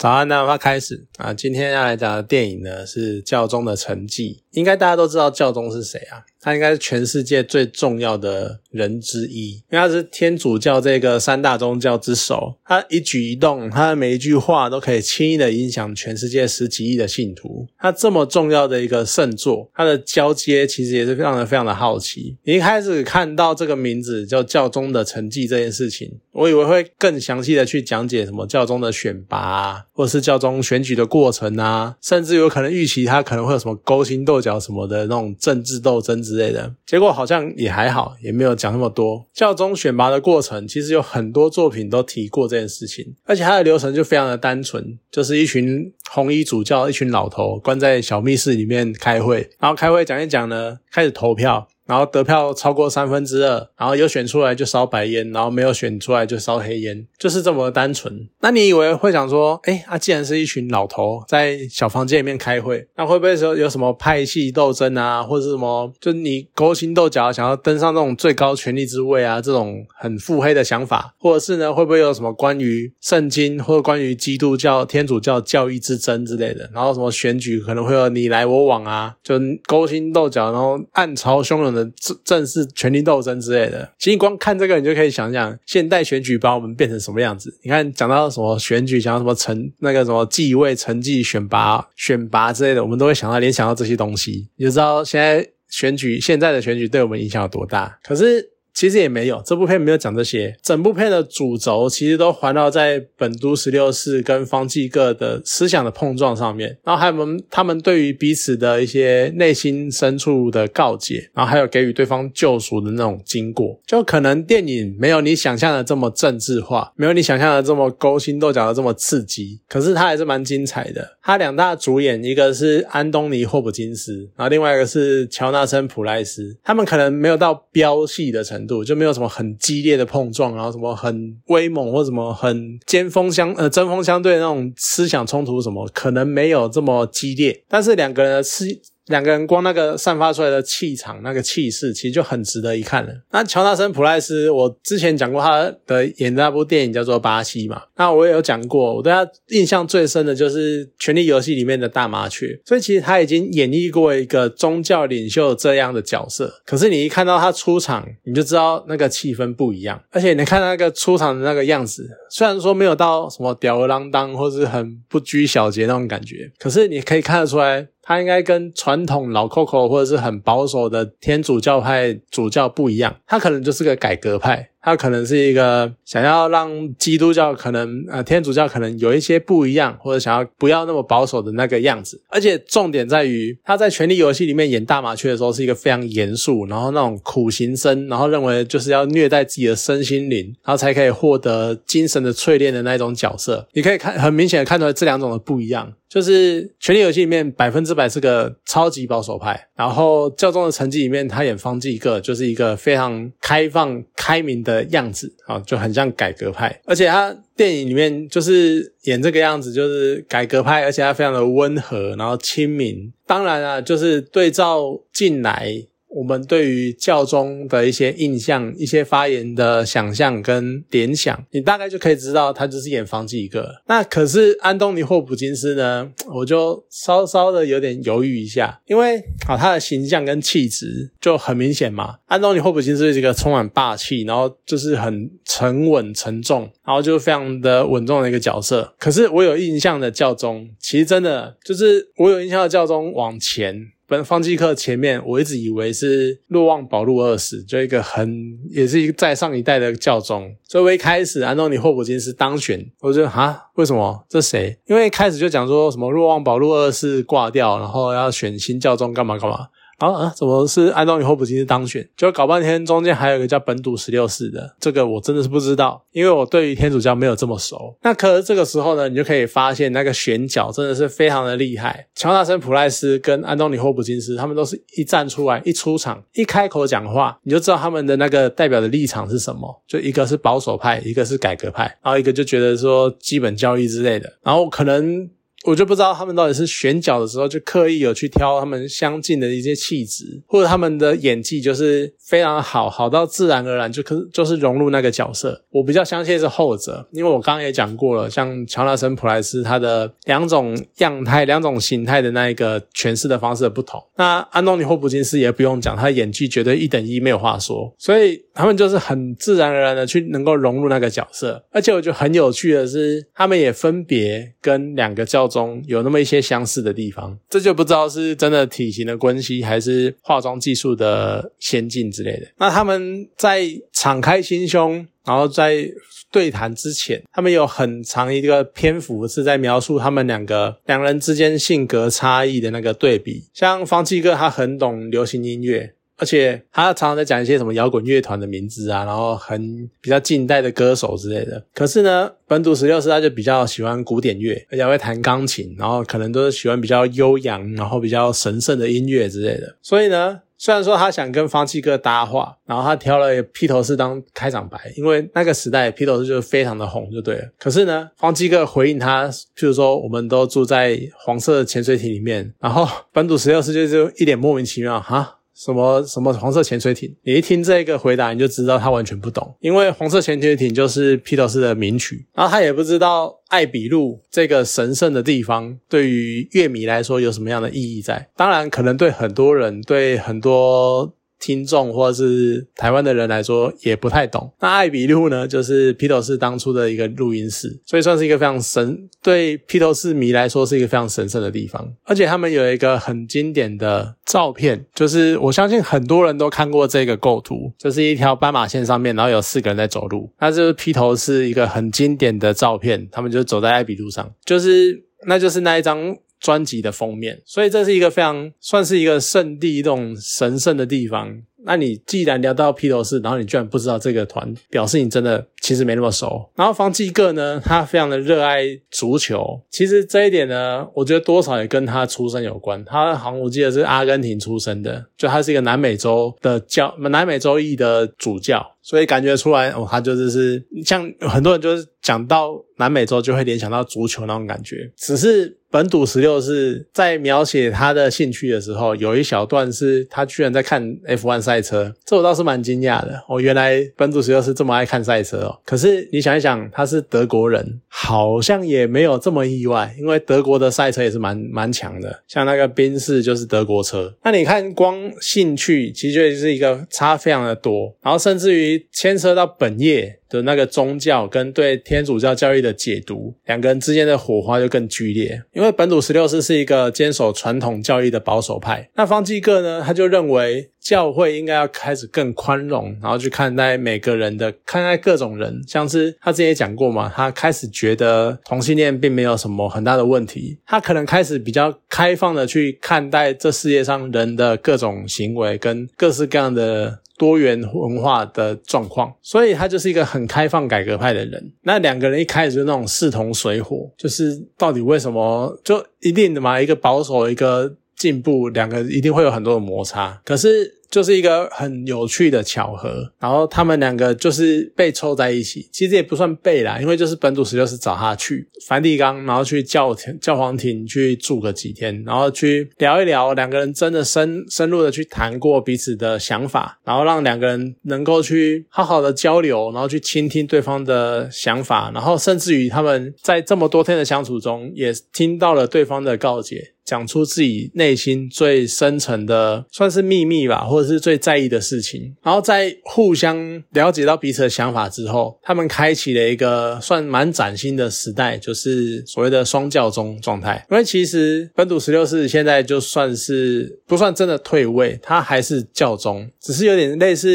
早安，那要开始啊！今天要来讲的电影呢是教宗的成绩。应该大家都知道教宗是谁啊？他应该是全世界最重要的人之一，因为他是天主教这个三大宗教之首。他一举一动，他的每一句话都可以轻易的影响全世界十几亿的信徒。他这么重要的一个圣座，他的交接其实也是非常的非常的好奇。一开始看到这个名字叫教宗的成绩这件事情，我以为会更详细的去讲解什么教宗的选拔啊，或者是教宗选举的过程啊，甚至有可能预期他可能会有什么勾心斗角什么的那种政治斗争之类的。结果好像也还好，也没有讲那么多。教宗选拔的过程其实有很多作品都提过这件事情，而且它的流程就非常的单纯，就是一群红衣主教、一群老头关在小密室里面开会，然后开会讲一讲呢，开始投票。然后得票超过三分之二，然后有选出来就烧白烟，然后没有选出来就烧黑烟，就是这么单纯。那你以为会想说，哎，啊，既然是一群老头在小房间里面开会，那会不会说有什么派系斗争啊，或者什么，就你勾心斗角，想要登上这种最高权力之位啊，这种很腹黑的想法，或者是呢，会不会有什么关于圣经或者关于基督教、天主教教义之争之类的？然后什么选举可能会有你来我往啊，就勾心斗角，然后暗潮汹涌的。正正式权力斗争之类的，其实光看这个，你就可以想想现代选举把我们变成什么样子。你看，讲到什么选举，讲到什么成那个什么继位、成绩、选拔、选拔之类的，我们都会想到联想到这些东西，你就知道现在选举现在的选举对我们影响有多大。可是。其实也没有，这部片没有讲这些。整部片的主轴其实都环绕在本都十六世跟方济各的思想的碰撞上面，然后还有们他们对于彼此的一些内心深处的告解，然后还有给予对方救赎的那种经过。就可能电影没有你想象的这么政治化，没有你想象的这么勾心斗角的这么刺激，可是它还是蛮精彩的。它两大主演，一个是安东尼霍普金斯，然后另外一个是乔纳森普莱斯，他们可能没有到飙戏的程。度就没有什么很激烈的碰撞，然后什么很威猛或什么很尖锋相呃针锋相对那种思想冲突什么，可能没有这么激烈，但是两个人的思。两个人光那个散发出来的气场、那个气势，其实就很值得一看了。那乔纳森·普莱斯，我之前讲过他的演的那部电影叫做《巴西》嘛。那我也有讲过，我对他印象最深的就是《权力游戏》里面的大麻雀。所以其实他已经演绎过一个宗教领袖这样的角色。可是你一看到他出场，你就知道那个气氛不一样。而且你看那个出场的那个样子，虽然说没有到什么吊儿郎当或是很不拘小节那种感觉，可是你可以看得出来。他应该跟传统老 Coco 或者是很保守的天主教派主教不一样，他可能就是个改革派。他可能是一个想要让基督教可能呃天主教可能有一些不一样，或者想要不要那么保守的那个样子。而且重点在于他在《权力游戏》里面演大麻雀的时候是一个非常严肃，然后那种苦行僧，然后认为就是要虐待自己的身心灵，然后才可以获得精神的淬炼的那种角色。你可以看很明显的看出来这两种的不一样，就是《权力游戏》里面百分之百是个超级保守派，然后教宗的成绩里面他演方济各就是一个非常开放开明的。的样子啊，就很像改革派，而且他电影里面就是演这个样子，就是改革派，而且他非常的温和，然后亲民。当然啊，就是对照进来。我们对于教宗的一些印象、一些发言的想象跟联想，你大概就可以知道他就是演方济各。那可是安东尼霍普金斯呢，我就稍稍的有点犹豫一下，因为啊，他的形象跟气质就很明显嘛。安东尼霍普金斯是一个充满霸气，然后就是很沉稳沉重，然后就非常的稳重的一个角色。可是我有印象的教宗，其实真的就是我有印象的教宗往前。本方济克前面，我一直以为是若望保禄二世，就一个很也是一个在上一代的教宗。所以我一开始安东尼霍普金斯当选，我就啊，为什么这谁？因为一开始就讲说什么若望保禄二世挂掉，然后要选新教宗干嘛干嘛。啊啊！怎么是安东尼霍普金斯当选？就搞半天，中间还有一个叫本笃十六世的，这个我真的是不知道，因为我对于天主教没有这么熟。那可是这个时候呢，你就可以发现那个选角真的是非常的厉害。乔纳森·普莱斯跟安东尼霍普金斯，他们都是一站出来，一出场，一开口讲话，你就知道他们的那个代表的立场是什么。就一个是保守派，一个是改革派，然后一个就觉得说基本教义之类的，然后可能。我就不知道他们到底是选角的时候就刻意有去挑他们相近的一些气质，或者他们的演技就是非常好，好到自然而然就可就是融入那个角色。我比较相信是后者，因为我刚刚也讲过了，像乔纳森普莱斯他的两种样态、两种形态的那一个诠释的方式不同。那安东尼霍普金斯也不用讲，他的演技绝对一等一，没有话说。所以他们就是很自然而然的去能够融入那个角色，而且我觉得很有趣的是，他们也分别跟两个叫中有那么一些相似的地方。这就不知道是真的体型的关系，还是化妆技术的先进之类的。那他们在敞开心胸，然后在对谈之前，他们有很长一个篇幅是在描述他们两个两人之间性格差异的那个对比。像方济哥，他很懂流行音乐。而且他常常在讲一些什么摇滚乐团的名字啊，然后很比较近代的歌手之类的。可是呢，本土十六世他就比较喜欢古典乐，而且会弹钢琴，然后可能都是喜欢比较悠扬，然后比较神圣的音乐之类的。所以呢，虽然说他想跟方济哥搭话，然后他挑了披头士当开场白，因为那个时代披头士就是非常的红，就对了。可是呢，方济哥回应他，譬如说我们都住在黄色潜水艇里面，然后本土十六世就就一脸莫名其妙哈。什么什么黄色潜水艇？你一听这个回答，你就知道他完全不懂，因为黄色潜水艇就是披头士的名曲，然后他也不知道艾比路这个神圣的地方对于乐迷来说有什么样的意义在。当然，可能对很多人，对很多。听众或者是台湾的人来说也不太懂。那艾比路呢，就是披头士当初的一个录音室，所以算是一个非常神，对披头士迷来说是一个非常神圣的地方。而且他们有一个很经典的照片，就是我相信很多人都看过这个构图，就是一条斑马线上面，然后有四个人在走路，那就是披头士一个很经典的照片，他们就走在艾比路上，就是那就是那一张。专辑的封面，所以这是一个非常算是一个圣地，一种神圣的地方。那你既然聊到披头士，然后你居然不知道这个团，表示你真的其实没那么熟。然后方济各呢，他非常的热爱足球，其实这一点呢，我觉得多少也跟他出身有关。他好像我记得是阿根廷出生的，就他是一个南美洲的教南美洲裔的主教，所以感觉出来哦，他就是是像很多人就是讲到南美洲就会联想到足球那种感觉，只是。本笃十六是在描写他的兴趣的时候，有一小段是他居然在看 F1 赛车，这我倒是蛮惊讶的。哦，原来本笃十六是这么爱看赛车可是你想一想，他是德国人，好像也没有这么意外，因为德国的赛车也是蛮蛮强的，像那个宾士就是德国车。那你看，光兴趣其实就是一个差非常的多，然后甚至于牵涉到本业。的那个宗教跟对天主教教义的解读，两个人之间的火花就更剧烈。因为本土十六世是一个坚守传统教义的保守派，那方济各呢，他就认为教会应该要开始更宽容，然后去看待每个人的，看待各种人。像是他之前也讲过嘛，他开始觉得同性恋并没有什么很大的问题，他可能开始比较开放的去看待这世界上人的各种行为跟各式各样的。多元文化的状况，所以他就是一个很开放、改革派的人。那两个人一开始就那种势同水火，就是到底为什么就一定的嘛？一个保守，一个进步，两个一定会有很多的摩擦。可是。就是一个很有趣的巧合，然后他们两个就是被凑在一起，其实也不算被啦，因为就是本笃十六是找他去梵蒂冈，然后去教教皇庭去住个几天，然后去聊一聊，两个人真的深深入的去谈过彼此的想法，然后让两个人能够去好好的交流，然后去倾听对方的想法，然后甚至于他们在这么多天的相处中，也听到了对方的告解。讲出自己内心最深层的，算是秘密吧，或者是最在意的事情。然后在互相了解到彼此的想法之后，他们开启了一个算蛮崭新的时代，就是所谓的双教宗状态。因为其实本笃十六世现在就算是不算真的退位，他还是教宗，只是有点类似。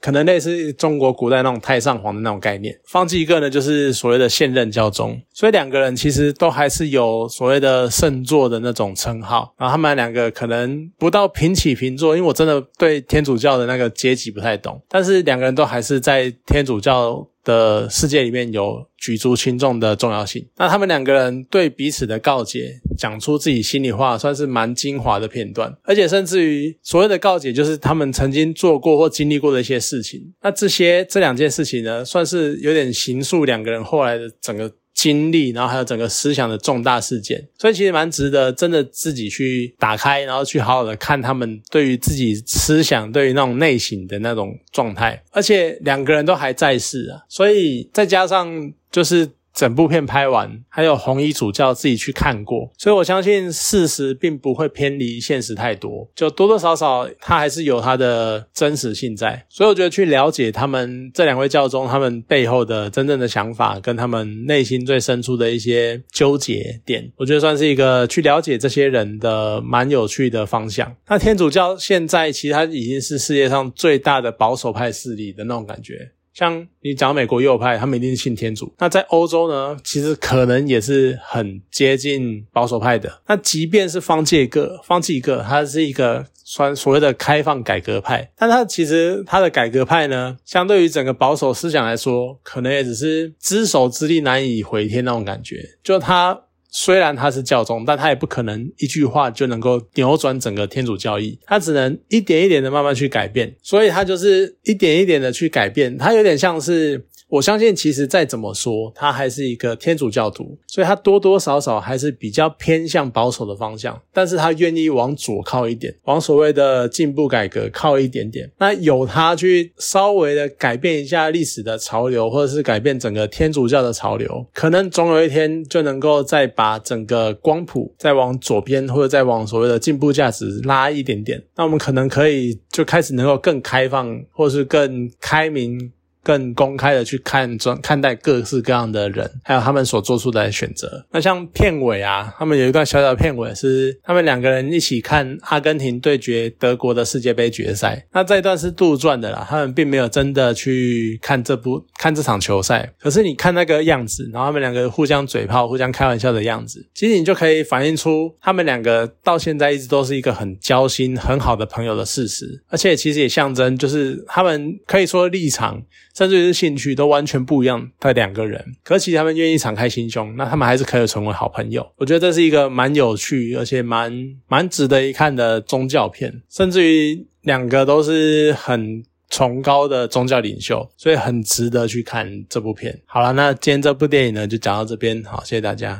可能类似中国古代那种太上皇的那种概念，方济各呢就是所谓的现任教宗，所以两个人其实都还是有所谓的圣座的那种称号，然后他们两个可能不到平起平坐，因为我真的对天主教的那个阶级不太懂，但是两个人都还是在天主教。的世界里面有举足轻重的重要性。那他们两个人对彼此的告解，讲出自己心里话，算是蛮精华的片段。而且甚至于所谓的告解，就是他们曾经做过或经历过的一些事情。那这些这两件事情呢，算是有点形塑两个人后来的整个。经历，然后还有整个思想的重大事件，所以其实蛮值得真的自己去打开，然后去好好的看他们对于自己思想、对于那种内省的那种状态，而且两个人都还在世啊，所以再加上就是。整部片拍完，还有红衣主教自己去看过，所以我相信事实并不会偏离现实太多，就多多少少它还是有它的真实性在。所以我觉得去了解他们这两位教宗他们背后的真正的想法，跟他们内心最深处的一些纠结点，我觉得算是一个去了解这些人的蛮有趣的方向。那天主教现在其实它已经是世界上最大的保守派势力的那种感觉。像你讲美国右派，他们一定是信天主。那在欧洲呢，其实可能也是很接近保守派的。那即便是方济各，方济各他是一个算所谓的开放改革派，但他其实他的改革派呢，相对于整个保守思想来说，可能也只是只手之力难以回天那种感觉。就他。虽然他是教宗，但他也不可能一句话就能够扭转整个天主教义，他只能一点一点的慢慢去改变，所以他就是一点一点的去改变，他有点像是。我相信，其实再怎么说，他还是一个天主教徒，所以他多多少少还是比较偏向保守的方向。但是他愿意往左靠一点，往所谓的进步改革靠一点点。那有他去稍微的改变一下历史的潮流，或者是改变整个天主教的潮流，可能总有一天就能够再把整个光谱再往左边，或者再往所谓的进步价值拉一点点。那我们可能可以就开始能够更开放，或是更开明。更公开的去看专看待各式各样的人，还有他们所做出的选择。那像片尾啊，他们有一段小小的片尾是他们两个人一起看阿根廷对决德国的世界杯决赛。那这一段是杜撰的啦，他们并没有真的去看这部看这场球赛。可是你看那个样子，然后他们两个互相嘴炮、互相开玩笑的样子，其实你就可以反映出他们两个到现在一直都是一个很交心、很好的朋友的事实。而且其实也象征，就是他们可以说立场。甚至是兴趣都完全不一样的两个人，可其实他们愿意敞开心胸，那他们还是可以成为好朋友。我觉得这是一个蛮有趣，而且蛮蛮值得一看的宗教片。甚至于两个都是很崇高的宗教领袖，所以很值得去看这部片。好了，那今天这部电影呢就讲到这边，好，谢谢大家。